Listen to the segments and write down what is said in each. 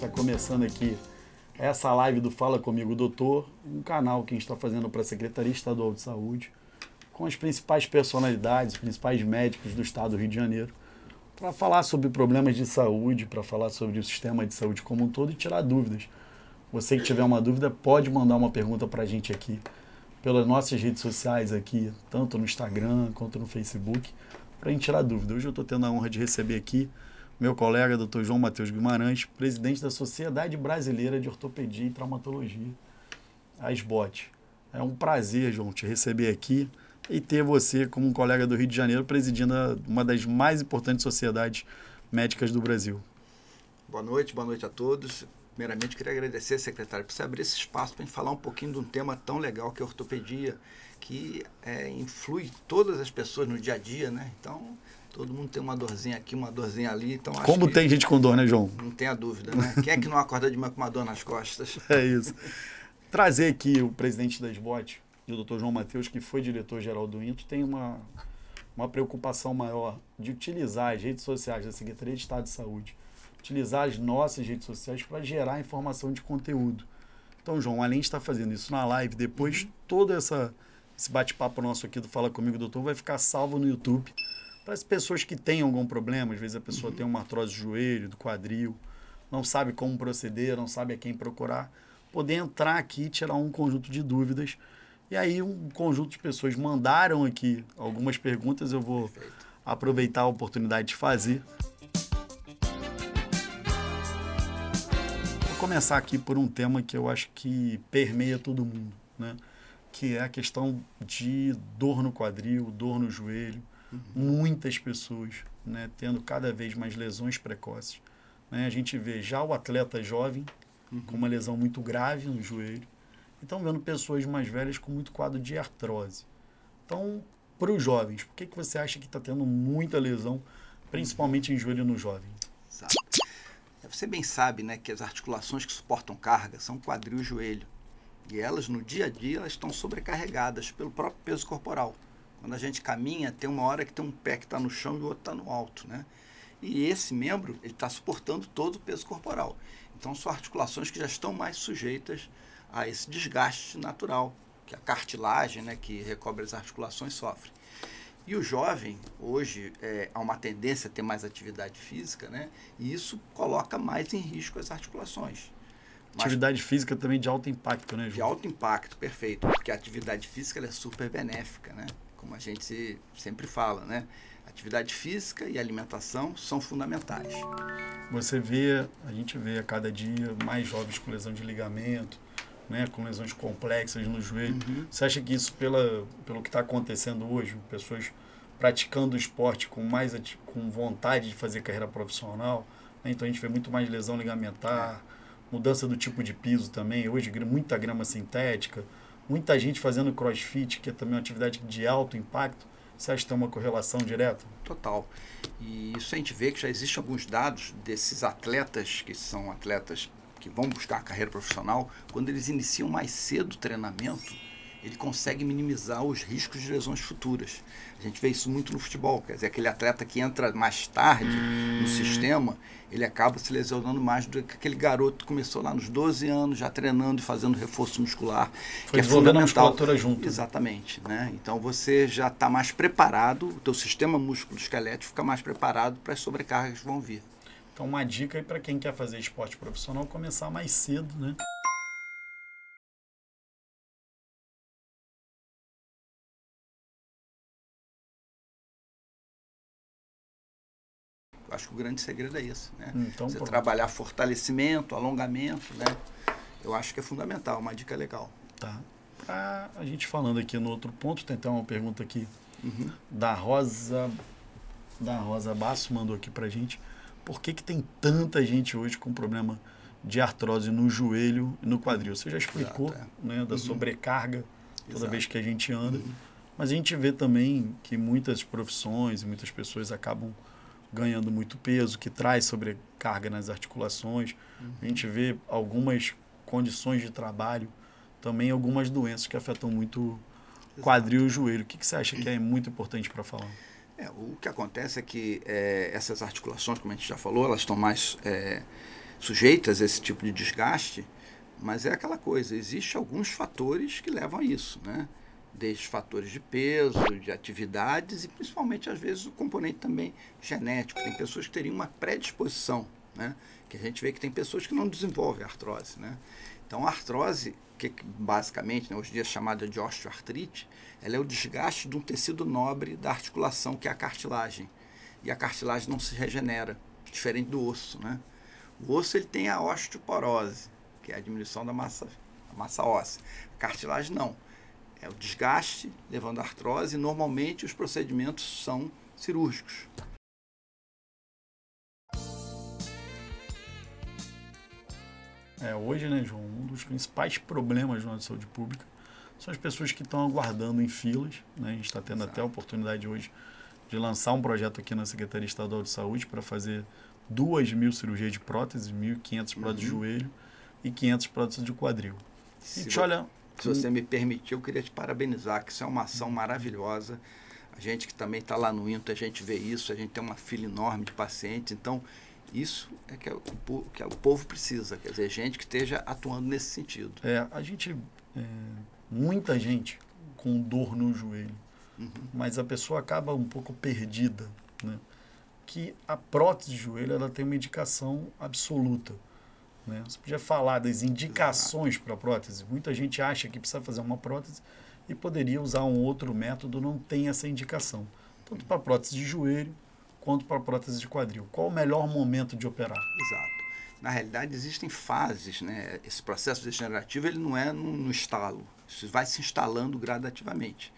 está começando aqui essa live do Fala Comigo Doutor, um canal que a gente está fazendo para a Secretaria Estadual de Saúde, com as principais personalidades, os principais médicos do estado do Rio de Janeiro, para falar sobre problemas de saúde, para falar sobre o sistema de saúde como um todo e tirar dúvidas. Você que tiver uma dúvida, pode mandar uma pergunta para a gente aqui, pelas nossas redes sociais aqui, tanto no Instagram quanto no Facebook, para a gente tirar dúvida. Hoje eu estou tendo a honra de receber aqui meu colega, Dr. João Matheus Guimarães, presidente da Sociedade Brasileira de Ortopedia e Traumatologia, a SBOT. É um prazer, João, te receber aqui e ter você como um colega do Rio de Janeiro presidindo uma das mais importantes sociedades médicas do Brasil. Boa noite, boa noite a todos. Primeiramente, queria agradecer, secretário, por você abrir esse espaço para falar um pouquinho de um tema tão legal que é a ortopedia, que é, influi todas as pessoas no dia a dia, né? Então, Todo mundo tem uma dorzinha aqui, uma dorzinha ali. Então Como tem gente com dor, né, João? Não tenha dúvida, né? Quem é que não acorda de manhã com uma dor nas costas? É isso. Trazer aqui o presidente da SBOT, o doutor João Matheus, que foi diretor-geral do INTO, tem uma, uma preocupação maior de utilizar as redes sociais da Secretaria de Estado de Saúde, utilizar as nossas redes sociais para gerar informação de conteúdo. Então, João, além de estar fazendo isso na live, depois uhum. todo essa, esse bate-papo nosso aqui do Fala Comigo, doutor, vai ficar salvo no YouTube para as pessoas que têm algum problema, às vezes a pessoa uhum. tem uma artrose do joelho, do quadril, não sabe como proceder, não sabe a quem procurar, poder entrar aqui e tirar um conjunto de dúvidas. E aí um conjunto de pessoas mandaram aqui algumas perguntas, eu vou Perfeito. aproveitar a oportunidade de fazer. Vou começar aqui por um tema que eu acho que permeia todo mundo, né? que é a questão de dor no quadril, dor no joelho, uhum. muitas pessoas né, tendo cada vez mais lesões precoces. Né? A gente vê já o atleta jovem uhum. com uma lesão muito grave no joelho, e estão vendo pessoas mais velhas com muito quadro de artrose. Então, para os jovens, por que, que você acha que está tendo muita lesão, principalmente em joelho no jovem? Exato. Você bem sabe né, que as articulações que suportam carga são quadril e joelho. E elas, no dia a dia, elas estão sobrecarregadas pelo próprio peso corporal. Quando a gente caminha, tem uma hora que tem um pé que está no chão e o outro está no alto, né? E esse membro, ele está suportando todo o peso corporal. Então, são articulações que já estão mais sujeitas a esse desgaste natural, que a cartilagem, né, que recobre as articulações, sofre. E o jovem, hoje, é, há uma tendência a ter mais atividade física, né? E isso coloca mais em risco as articulações. Mas, atividade física também de alto impacto, né, Ju? De alto impacto, perfeito. Porque a atividade física é super benéfica, né? Como a gente sempre fala, né? Atividade física e alimentação são fundamentais. Você vê, a gente vê a cada dia mais jovens com lesão de ligamento, né, com lesões complexas no joelho. Uhum. Você acha que isso, pela, pelo que está acontecendo hoje, pessoas praticando esporte com mais com vontade de fazer carreira profissional, né, então a gente vê muito mais lesão ligamentar, é. mudança do tipo de piso também. Hoje, muita grama sintética, muita gente fazendo crossfit, que é também uma atividade de alto impacto. Você acha que tem uma correlação direta? Total. E isso a gente vê que já existem alguns dados desses atletas, que são atletas que vão buscar a carreira profissional, quando eles iniciam mais cedo o treinamento, ele consegue minimizar os riscos de lesões futuras. A gente vê isso muito no futebol, quer dizer, aquele atleta que entra mais tarde no hum. sistema, ele acaba se lesionando mais do que aquele garoto que começou lá nos 12 anos, já treinando e fazendo reforço muscular. Foi que é fundamental. a musculatura junto. Exatamente. Né? Então você já está mais preparado, o teu sistema músculo-esquelético fica mais preparado para as sobrecargas que vão vir. Então uma dica aí para quem quer fazer esporte profissional, começar mais cedo, né? Acho que o grande segredo é esse, né? Então, Você pronto. trabalhar fortalecimento, alongamento, né? Eu acho que é fundamental, uma dica legal. Tá. Pra a gente falando aqui no outro ponto, tem até uma pergunta aqui uhum. da Rosa da Rosa Basso mandou aqui pra gente. Por que que tem tanta gente hoje com problema de artrose no joelho e no quadril? Você já explicou, Exato, é. né, da uhum. sobrecarga toda Exato. vez que a gente anda. Uhum. Mas a gente vê também que muitas profissões e muitas pessoas acabam ganhando muito peso, que traz sobrecarga nas articulações. Uhum. A gente vê algumas condições de trabalho, também algumas doenças que afetam muito Exato. quadril e joelho. O que, que você acha que é muito importante para falar? É, o que acontece é que é, essas articulações, como a gente já falou, elas estão mais é, sujeitas a esse tipo de desgaste, mas é aquela coisa, existem alguns fatores que levam a isso, né? Desde fatores de peso, de atividades e principalmente, às vezes, o componente também genético. Tem pessoas que teriam uma predisposição, né? Que a gente vê que tem pessoas que não desenvolvem artrose, né? Então, a artrose, que basicamente, né, hoje em dia é chamada de osteoartrite, ela é o desgaste de um tecido nobre da articulação, que é a cartilagem. E a cartilagem não se regenera, diferente do osso, né? O osso ele tem a osteoporose, que é a diminuição da massa, massa óssea. A cartilagem não. É o desgaste levando a artrose e normalmente os procedimentos são cirúrgicos. É, hoje, né, João, um dos principais problemas na saúde pública são as pessoas que estão aguardando em filas. Né? A gente está tendo Exato. até a oportunidade hoje de lançar um projeto aqui na Secretaria Estadual de Saúde para fazer duas mil cirurgias de prótese, 1.500 próteses uhum. de joelho e 500 próteses de quadril. Se a gente olha... Se você me permitir, eu queria te parabenizar, que isso é uma ação maravilhosa. A gente que também está lá no INTO, a gente vê isso, a gente tem uma fila enorme de pacientes. Então, isso é que, é o, que é o povo precisa, quer dizer, gente que esteja atuando nesse sentido. É, a gente, é, muita gente com dor no joelho, uhum. mas a pessoa acaba um pouco perdida, né? Que a prótese de joelho ela tem uma indicação absoluta. Né? Você podia falar das indicações para a prótese. Muita gente acha que precisa fazer uma prótese e poderia usar um outro método, não tem essa indicação. Tanto para prótese de joelho quanto para prótese de quadril. Qual o melhor momento de operar? Exato. Na realidade, existem fases, né? Esse processo degenerativo ele não é no, no estalo, isso vai se instalando gradativamente.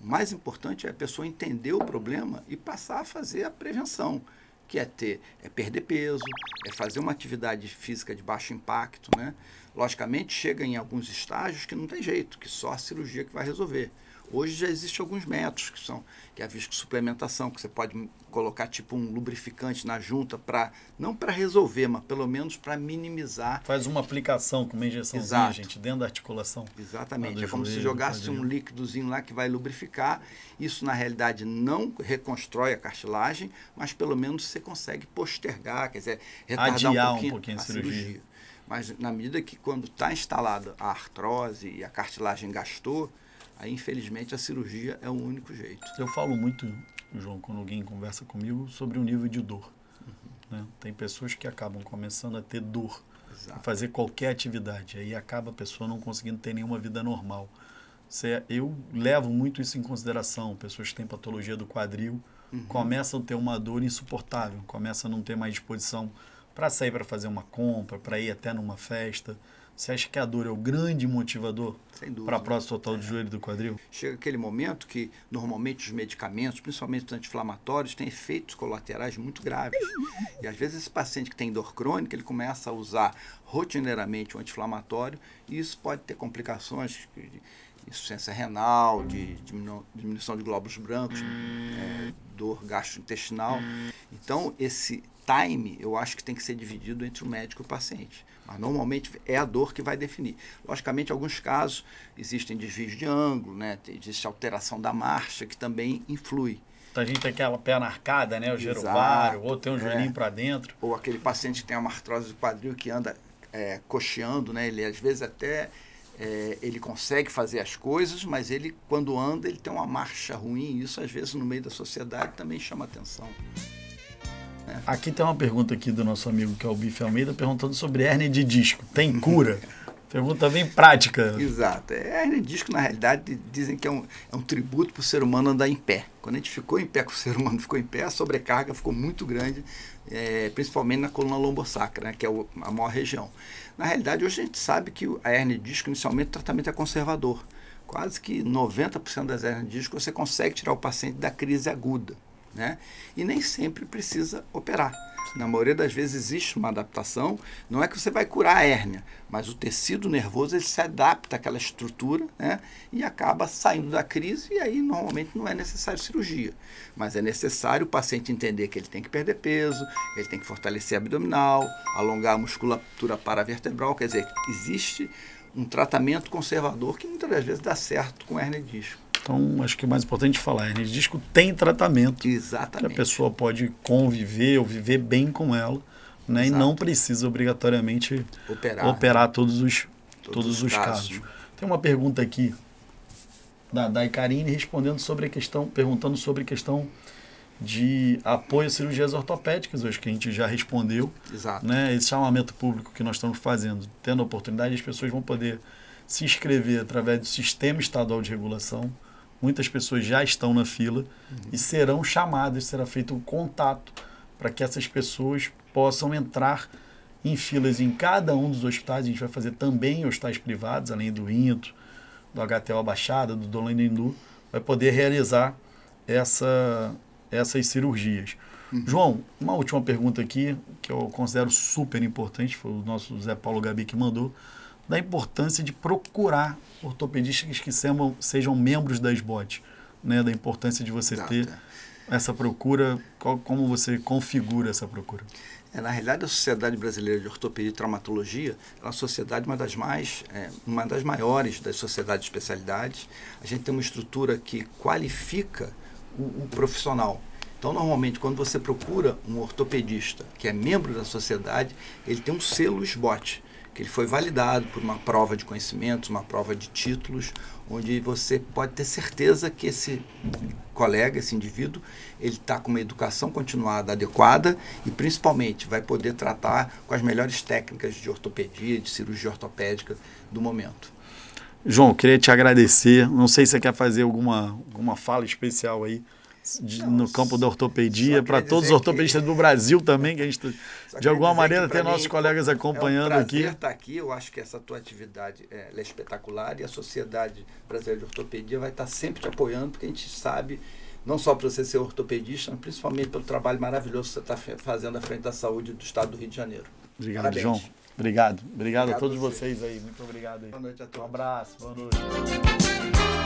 O mais importante é a pessoa entender o problema e passar a fazer a prevenção, que é ter, é perder peso, é fazer uma atividade física de baixo impacto, né? Logicamente, chega em alguns estágios que não tem jeito, que só a cirurgia que vai resolver. Hoje já existem alguns métodos que são que é a suplementação, que você pode colocar tipo um lubrificante na junta para não para resolver, mas pelo menos para minimizar. Faz uma aplicação com uma injeção, gente, dentro da articulação. Exatamente. É como joelho, se jogasse um líquidozinho lá que vai lubrificar. Isso na realidade não reconstrói a cartilagem, mas pelo menos você consegue postergar, quer dizer, retardar Adiar um pouquinho, um pouquinho a, a cirurgia. cirurgia. Mas na medida que quando está instalada a artrose e a cartilagem gastou, Aí, infelizmente, a cirurgia é o único jeito. Eu falo muito, João, quando alguém conversa comigo, sobre o nível de dor. Uhum. Né? Tem pessoas que acabam começando a ter dor, a fazer qualquer atividade. Aí acaba a pessoa não conseguindo ter nenhuma vida normal. Eu levo muito isso em consideração. Pessoas que têm patologia do quadril uhum. começam a ter uma dor insuportável, começam a não ter mais disposição para sair para fazer uma compra, para ir até numa festa. Você acha que a dor é o grande motivador para a prótese total é. do joelho e do quadril? Chega aquele momento que, normalmente, os medicamentos, principalmente os anti-inflamatórios, têm efeitos colaterais muito graves. E, às vezes, esse paciente que tem dor crônica, ele começa a usar rotineiramente o anti-inflamatório e isso pode ter complicações de insuficiência renal, de diminuição de glóbulos brancos, é, dor gastrointestinal. Então, esse time, eu acho que tem que ser dividido entre o médico e o paciente. Mas normalmente é a dor que vai definir. Logicamente, em alguns casos, existem desvios de ângulo, né? existe alteração da marcha, que também influi. Então a gente tem aquela perna arcada, né? O gerovário, ou tem um joelhinho é. para dentro. Ou aquele paciente que tem uma artrose do quadril que anda é, cocheando, né? Ele às vezes até é, ele consegue fazer as coisas, mas ele quando anda ele tem uma marcha ruim. E isso às vezes no meio da sociedade também chama atenção. Aqui tem uma pergunta aqui do nosso amigo que é o Bife Almeida perguntando sobre hernia de disco. Tem cura? Pergunta bem prática. Exato. É, hernia de disco, na realidade, dizem que é um, é um tributo para o ser humano andar em pé. Quando a gente ficou em pé, que o ser humano ficou em pé, a sobrecarga ficou muito grande, é, principalmente na coluna lombosacra, né, que é o, a maior região. Na realidade, hoje a gente sabe que a hernia de disco, inicialmente, o tratamento é conservador. Quase que 90% das hernias de disco você consegue tirar o paciente da crise aguda né? E nem sempre precisa operar. Na maioria das vezes existe uma adaptação. Não é que você vai curar a hérnia, mas o tecido nervoso ele se adapta àquela estrutura né? e acaba saindo da crise. E aí, normalmente, não é necessário cirurgia. Mas é necessário o paciente entender que ele tem que perder peso, ele tem que fortalecer abdominal, alongar a musculatura paravertebral. Quer dizer, existe um tratamento conservador que muitas das vezes dá certo com hernia de disco. Então, acho que o mais importante é falar, hernia de disco tem tratamento. Exatamente. Que a pessoa pode conviver ou viver bem com ela, né? E não precisa obrigatoriamente operar, operar todos os, todos, todos os casos. casos. Tem uma pergunta aqui da, da Icarine respondendo sobre a questão, perguntando sobre a questão de apoio a cirurgias ortopédicas, hoje que a gente já respondeu. Exato. Né, esse chamamento público que nós estamos fazendo, tendo a oportunidade, as pessoas vão poder se inscrever através do Sistema Estadual de Regulação. Muitas pessoas já estão na fila uhum. e serão chamadas, será feito um contato para que essas pessoas possam entrar em filas em cada um dos hospitais. A gente vai fazer também hospitais privados, além do INTO, do HTO Baixada, do Dolendo Indu, vai poder realizar essa, essas cirurgias. Uhum. João, uma última pergunta aqui, que eu considero super importante, foi o nosso Zé Paulo Gabi que mandou, da importância de procurar ortopedistas que sejam, sejam membros da SBOT, né? da importância de você Exato. ter essa procura, qual, como você configura essa procura? É, na realidade, a Sociedade Brasileira de Ortopedia e Traumatologia é uma sociedade, uma das mais, é, uma das maiores das sociedades de especialidades. A gente tem uma estrutura que qualifica o, o profissional. Então, normalmente, quando você procura um ortopedista que é membro da sociedade, ele tem um selo SBOT, que ele foi validado por uma prova de conhecimentos, uma prova de títulos, onde você pode ter certeza que esse colega, esse indivíduo, ele está com uma educação continuada adequada e principalmente vai poder tratar com as melhores técnicas de ortopedia, de cirurgia ortopédica do momento. João, queria te agradecer. Não sei se você quer fazer alguma, alguma fala especial aí de, no campo da ortopedia, para todos os ortopedistas que... do Brasil também, que a gente, de alguma maneira, tem nossos colegas acompanhando é um aqui. estar aqui, eu acho que essa tua atividade é, é espetacular e a Sociedade Brasileira de Ortopedia vai estar sempre te apoiando, porque a gente sabe, não só para você ser ortopedista, mas principalmente pelo trabalho maravilhoso que você está fazendo à frente da saúde do estado do Rio de Janeiro. Obrigado, Parabéns. João. Obrigado. Obrigado, obrigado a todos vocês aí. Muito obrigado aí. Boa noite a todos. Um abraço. Boa noite.